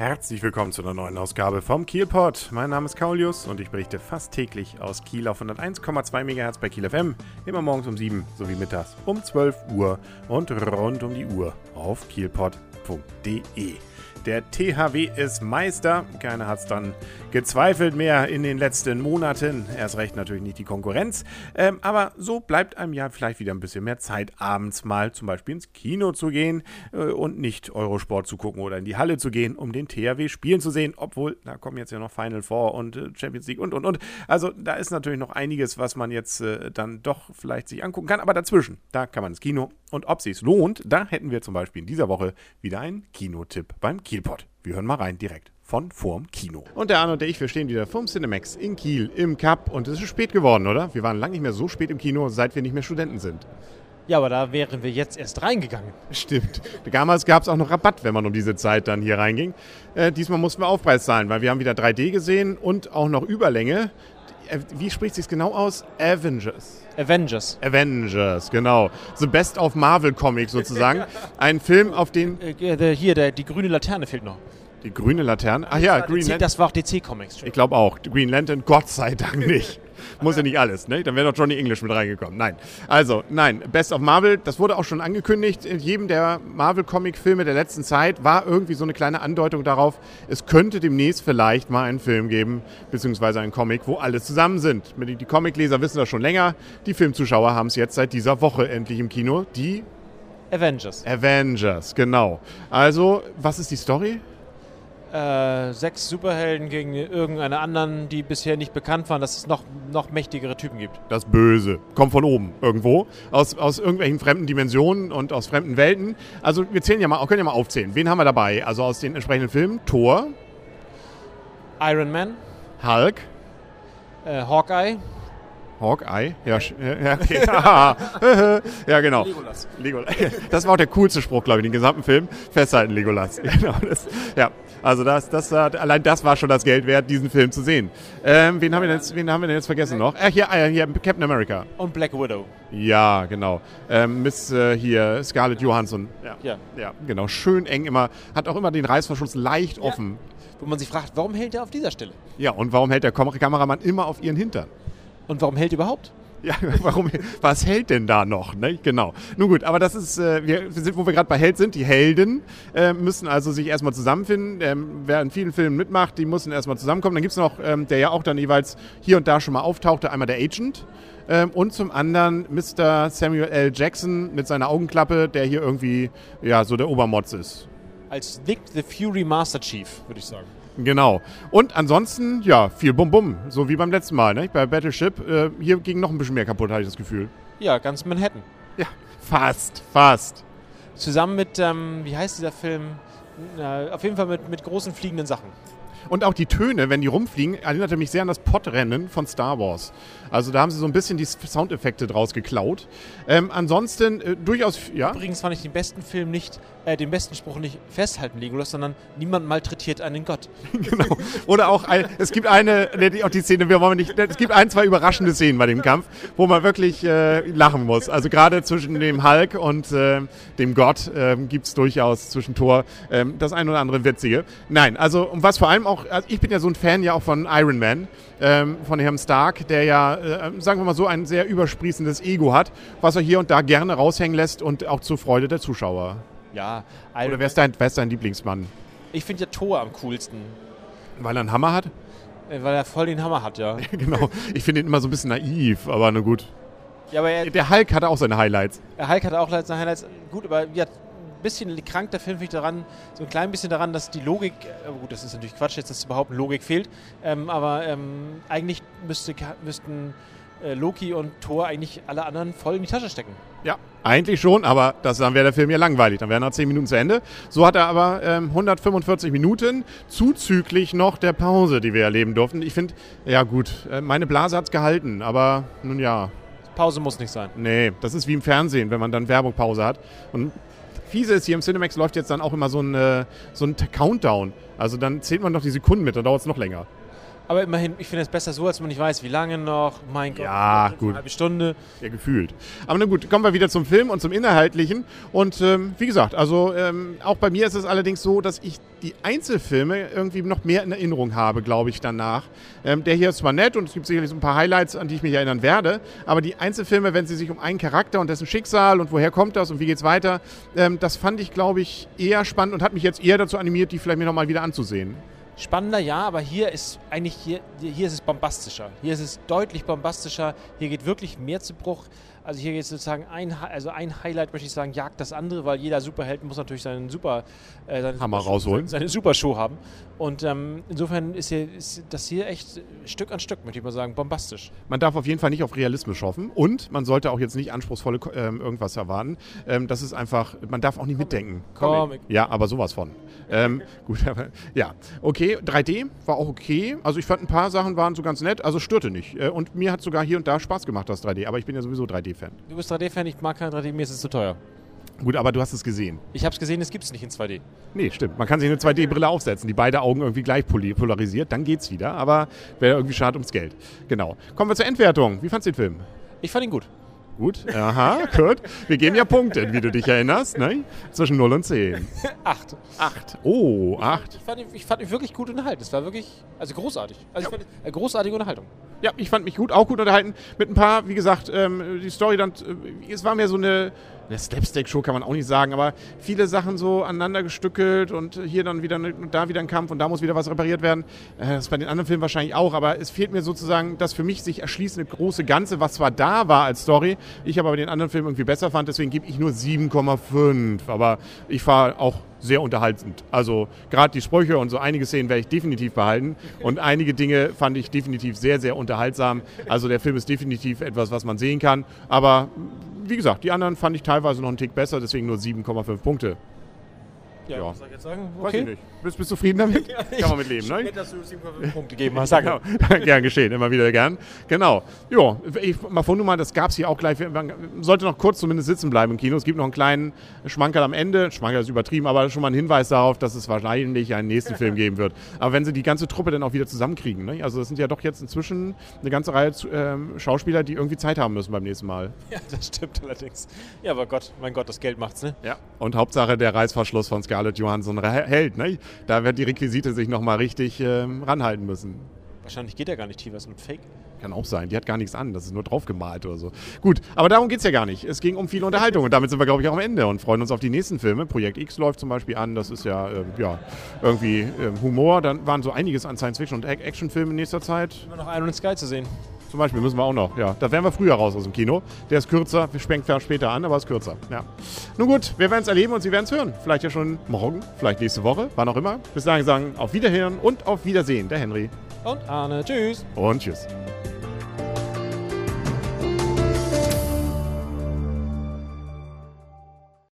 Herzlich willkommen zu einer neuen Ausgabe vom Kielpot. Mein Name ist Kaulius und ich berichte fast täglich aus Kiel auf 101,2 MHz bei Kiel FM. Immer morgens um 7 sowie mittags um 12 Uhr und rund um die Uhr auf kielpot.de. Der THW ist Meister. Keiner hat es dann gezweifelt mehr in den letzten Monaten. Erst recht natürlich nicht die Konkurrenz. Ähm, aber so bleibt einem ja vielleicht wieder ein bisschen mehr Zeit, abends mal zum Beispiel ins Kino zu gehen äh, und nicht Eurosport zu gucken oder in die Halle zu gehen, um den THW spielen zu sehen. Obwohl, da kommen jetzt ja noch Final Four und äh, Champions League und und und. Also da ist natürlich noch einiges, was man jetzt äh, dann doch vielleicht sich angucken kann. Aber dazwischen, da kann man ins Kino. Und ob sich's lohnt, da hätten wir zum Beispiel in dieser Woche wieder einen Kinotipp beim Kielpot. Wir hören mal rein direkt von vorm Kino. Und der Arne und der ich, wir stehen wieder vorm Cinemax in Kiel im Cup und es ist spät geworden, oder? Wir waren lange nicht mehr so spät im Kino, seit wir nicht mehr Studenten sind. Ja, aber da wären wir jetzt erst reingegangen. Stimmt. Damals gab es auch noch Rabatt, wenn man um diese Zeit dann hier reinging. Äh, diesmal mussten wir Aufpreis zahlen, weil wir haben wieder 3D gesehen und auch noch Überlänge. Äh, wie spricht sich genau aus? Avengers. Avengers. Avengers, genau. The Best of Marvel Comics sozusagen. Ein Film, auf den. Äh, hier, der, die grüne Laterne fehlt noch. Die grüne Laterne? Ach ja, Green Lantern. Das war auch DC Comics. Ich glaube auch. Green Lantern, Gott sei Dank nicht. Muss ja nicht alles, ne? Dann wäre doch Johnny English mit reingekommen. Nein. Also, nein. Best of Marvel, das wurde auch schon angekündigt. In jedem der Marvel-Comic-Filme der letzten Zeit war irgendwie so eine kleine Andeutung darauf, es könnte demnächst vielleicht mal einen Film geben, beziehungsweise einen Comic, wo alle zusammen sind. Die Comicleser wissen das schon länger. Die Filmzuschauer haben es jetzt seit dieser Woche endlich im Kino. Die Avengers. Avengers, genau. Also, was ist die Story? Äh, sechs Superhelden gegen irgendeine anderen, die bisher nicht bekannt waren, dass es noch, noch mächtigere Typen gibt. Das Böse. Kommt von oben irgendwo. Aus, aus irgendwelchen fremden Dimensionen und aus fremden Welten. Also wir zählen ja mal, können ja mal aufzählen. Wen haben wir dabei? Also aus den entsprechenden Filmen. Thor. Iron Man. Hulk. Äh, Hawkeye. Hawkeye? Ja, ja, okay. ja, genau. Legolas. Legolas. Das war auch der coolste Spruch, glaube ich, den gesamten Film. Festhalten, Legolas. Genau, das, ja, also das, das, allein das war schon das Geld wert, diesen Film zu sehen. Ähm, wen, haben wir jetzt, wen haben wir denn jetzt vergessen noch? Äh, hier, äh, hier, Captain America. Und Black Widow. Ja, genau. Ähm, Miss äh, hier, Scarlett Johansson. Ja. ja. ja. genau. Schön eng immer. Hat auch immer den Reißverschluss leicht ja. offen. Wo man sich fragt, warum hält er auf dieser Stelle? Ja, und warum hält der Kameramann immer auf ihren Hintern? Und warum hält überhaupt? Ja, warum, was hält denn da noch? Ne? Genau. Nun gut, aber das ist, äh, wir sind, wo wir gerade bei Held sind. Die Helden äh, müssen also sich erstmal zusammenfinden. Ähm, wer in vielen Filmen mitmacht, die müssen erstmal zusammenkommen. Dann gibt es noch, ähm, der ja auch dann jeweils hier und da schon mal auftauchte, einmal der Agent. Ähm, und zum anderen Mr. Samuel L. Jackson mit seiner Augenklappe, der hier irgendwie ja so der Obermotz ist. Als Nick the Fury Master Chief, würde ich sagen. Genau. Und ansonsten, ja, viel Bum-Bum, so wie beim letzten Mal. Ne? Bei Battleship, äh, hier ging noch ein bisschen mehr kaputt, hatte ich das Gefühl. Ja, ganz Manhattan. Ja, fast, fast. Zusammen mit, ähm, wie heißt dieser Film? Äh, auf jeden Fall mit, mit großen fliegenden Sachen. Und auch die Töne, wenn die rumfliegen, erinnerte mich sehr an das Podrennen von Star Wars. Also da haben sie so ein bisschen die Soundeffekte draus geklaut. Ähm, ansonsten äh, durchaus, ja. Übrigens fand ich den besten Film nicht, äh, den besten Spruch nicht festhalten, Legolas, sondern niemand malträtiert einen Gott. genau. Oder auch, ein, es gibt eine, auch die Szene, wir wollen nicht, es gibt ein, zwei überraschende Szenen bei dem Kampf, wo man wirklich äh, lachen muss. Also gerade zwischen dem Hulk und äh, dem Gott ähm, gibt es durchaus zwischen Thor ähm, das ein oder andere Witzige. Nein, also und was vor allem auch, also ich bin ja so ein Fan ja auch von Iron Man, ähm, von Herrn Stark, der ja, äh, sagen wir mal so, ein sehr übersprießendes Ego hat, was er hier und da gerne raushängen lässt und auch zur Freude der Zuschauer. Ja, Iron Oder wer ist dein, wer ist dein Lieblingsmann? Ich finde ja Thor am coolsten. Weil er einen Hammer hat? Äh, weil er voll den Hammer hat, ja. genau. Ich finde ihn immer so ein bisschen naiv, aber na gut. Ja, aber er, der Hulk hatte auch seine Highlights. Der Hulk hatte auch seine Highlights. Gut, aber ja, bisschen krank der Film finde ich daran, so ein klein bisschen daran, dass die Logik, äh, gut, das ist natürlich Quatsch, jetzt dass überhaupt Logik fehlt, ähm, aber ähm, eigentlich müsste, müssten äh, Loki und Thor eigentlich alle anderen voll in die Tasche stecken. Ja, eigentlich schon, aber das, dann wäre der Film ja langweilig. Dann wären noch 10 Minuten zu Ende. So hat er aber ähm, 145 Minuten, zuzüglich noch der Pause, die wir erleben durften. Ich finde, ja gut, äh, meine Blase hat es gehalten, aber nun ja. Pause muss nicht sein. Nee, das ist wie im Fernsehen, wenn man dann Werbungpause hat. Und fiese ist, hier im Cinemax läuft jetzt dann auch immer so ein, äh, so ein Countdown. Also dann zählt man noch die Sekunden mit, dann dauert es noch länger. Aber immerhin, ich finde es besser so, als man nicht weiß, wie lange noch. Mein Gott, Ja, gut. eine halbe Stunde. Ja, gefühlt. Aber na gut, kommen wir wieder zum Film und zum Inhaltlichen. Und ähm, wie gesagt, also ähm, auch bei mir ist es allerdings so, dass ich die Einzelfilme irgendwie noch mehr in Erinnerung habe, glaube ich, danach. Ähm, der hier ist zwar nett und es gibt sicherlich so ein paar Highlights, an die ich mich erinnern werde, aber die Einzelfilme, wenn sie sich um einen Charakter und dessen Schicksal und woher kommt das und wie geht's weiter, ähm, das fand ich, glaube ich, eher spannend und hat mich jetzt eher dazu animiert, die vielleicht mir nochmal wieder anzusehen. Spannender, ja, aber hier ist eigentlich, hier, hier ist es bombastischer. Hier ist es deutlich bombastischer. Hier geht wirklich mehr zu Bruch. Also hier geht sozusagen ein, also ein Highlight, möchte ich sagen, jagt das andere, weil jeder Superheld muss natürlich seinen Super, äh, seine Hammer Super- rausholen. seine Supershow haben. Und ähm, insofern ist, hier, ist das hier echt Stück an Stück, möchte ich mal sagen, bombastisch. Man darf auf jeden Fall nicht auf Realismus hoffen und man sollte auch jetzt nicht anspruchsvolle ähm, irgendwas erwarten. Ähm, das ist einfach, man darf auch nicht mitdenken. Comic. Ja, aber sowas von. Ähm, gut, aber ja. Okay, 3D war auch okay. Also ich fand ein paar Sachen waren so ganz nett, also störte nicht. Äh, und mir hat sogar hier und da Spaß gemacht, das 3D. Aber ich bin ja sowieso 3D-Fan. Du bist 3D-Fan, ich mag kein 3D, mir ist es zu teuer. Gut, aber du hast es gesehen. Ich habe es gesehen, es gibt es nicht in 2D. Nee, stimmt. Man kann sich eine 2D-Brille aufsetzen, die beide Augen irgendwie gleich polarisiert, dann geht's wieder. Aber wäre irgendwie schade ums Geld. Genau. Kommen wir zur Endwertung. Wie fandst du den Film? Ich fand ihn gut. Gut, aha, gut. Wir geben ja Punkte, wie du dich erinnerst, ne? Zwischen 0 und 10. Acht. 8. Oh, 8. Ich fand, ich fand ihn wirklich gut unterhalten. Es war wirklich, also großartig. Also ich fand, äh, großartige Unterhaltung. Ja, ich fand mich gut, auch gut unterhalten. Mit ein paar, wie gesagt, ähm, die Story dann, äh, es war mehr so eine Slapstick-Show kann man auch nicht sagen, aber viele Sachen so aneinander gestückelt und hier dann wieder da wieder ein Kampf und da muss wieder was repariert werden. Äh, das ist bei den anderen Filmen wahrscheinlich auch, aber es fehlt mir sozusagen das für mich sich erschließende große Ganze, was zwar da war als Story, ich aber bei den anderen Filmen irgendwie besser fand, deswegen gebe ich nur 7,5. Aber ich war auch sehr unterhaltend. Also gerade die Sprüche und so einige Szenen werde ich definitiv behalten und einige Dinge fand ich definitiv sehr, sehr unterhaltsam. Also der Film ist definitiv etwas, was man sehen kann. Aber wie gesagt, die anderen fand ich teilweise noch einen Tick besser, deswegen nur 7,5 Punkte. Ja. was soll ich jetzt sagen? Weiß ich nicht. Bist, du zufrieden damit? Kann man mit leben, ne? Nett, dass du 7,5 Punkte gegeben hast. Danke. Genau. gern geschehen, immer wieder gern. Genau. Jo, ich mal von mal, das gab es hier auch gleich. Man sollte noch kurz zumindest sitzen bleiben im Kino. Es gibt noch einen kleinen Schmankerl am Ende. Schmankerl ist übertrieben, aber schon mal ein Hinweis darauf, dass es wahrscheinlich einen nächsten Film geben wird. Aber wenn sie die ganze Truppe dann auch wieder zusammenkriegen, ne? Also das sind ja doch jetzt inzwischen eine ganze Reihe ähm, Schauspieler, die irgendwie Zeit haben müssen beim nächsten Mal. Ja, das stimmt allerdings. Ja, aber Gott, mein Gott, das Geld macht's, ne? Ja. Und Hauptsache der Reißverschluss von Scarlett Johansson hält, ne? Da wird die Requisite sich nochmal richtig ähm, ranhalten müssen. Wahrscheinlich geht er gar nicht tiefer, ist nur Fake. Kann auch sein. Die hat gar nichts an. Das ist nur draufgemalt oder so. Gut, aber darum geht es ja gar nicht. Es ging um viel Unterhaltung und damit sind wir, glaube ich, auch am Ende und freuen uns auf die nächsten Filme. Projekt X läuft zum Beispiel an. Das ist ja, ähm, ja irgendwie ähm, Humor. Dann waren so einiges an Science-Fiction und Ac- Actionfilmen in nächster Zeit. Immer noch Iron Sky zu sehen. Zum Beispiel müssen wir auch noch. Ja, da wären wir früher raus aus dem Kino. Der ist kürzer. Wir zwar später an, aber ist kürzer. Ja. Nun gut, wir werden es erleben und Sie werden es hören. Vielleicht ja schon morgen, vielleicht nächste Woche, wann auch immer. Bis dahin sagen auf Wiederhören und auf Wiedersehen. Der Henry. Und Arne, tschüss. Und tschüss.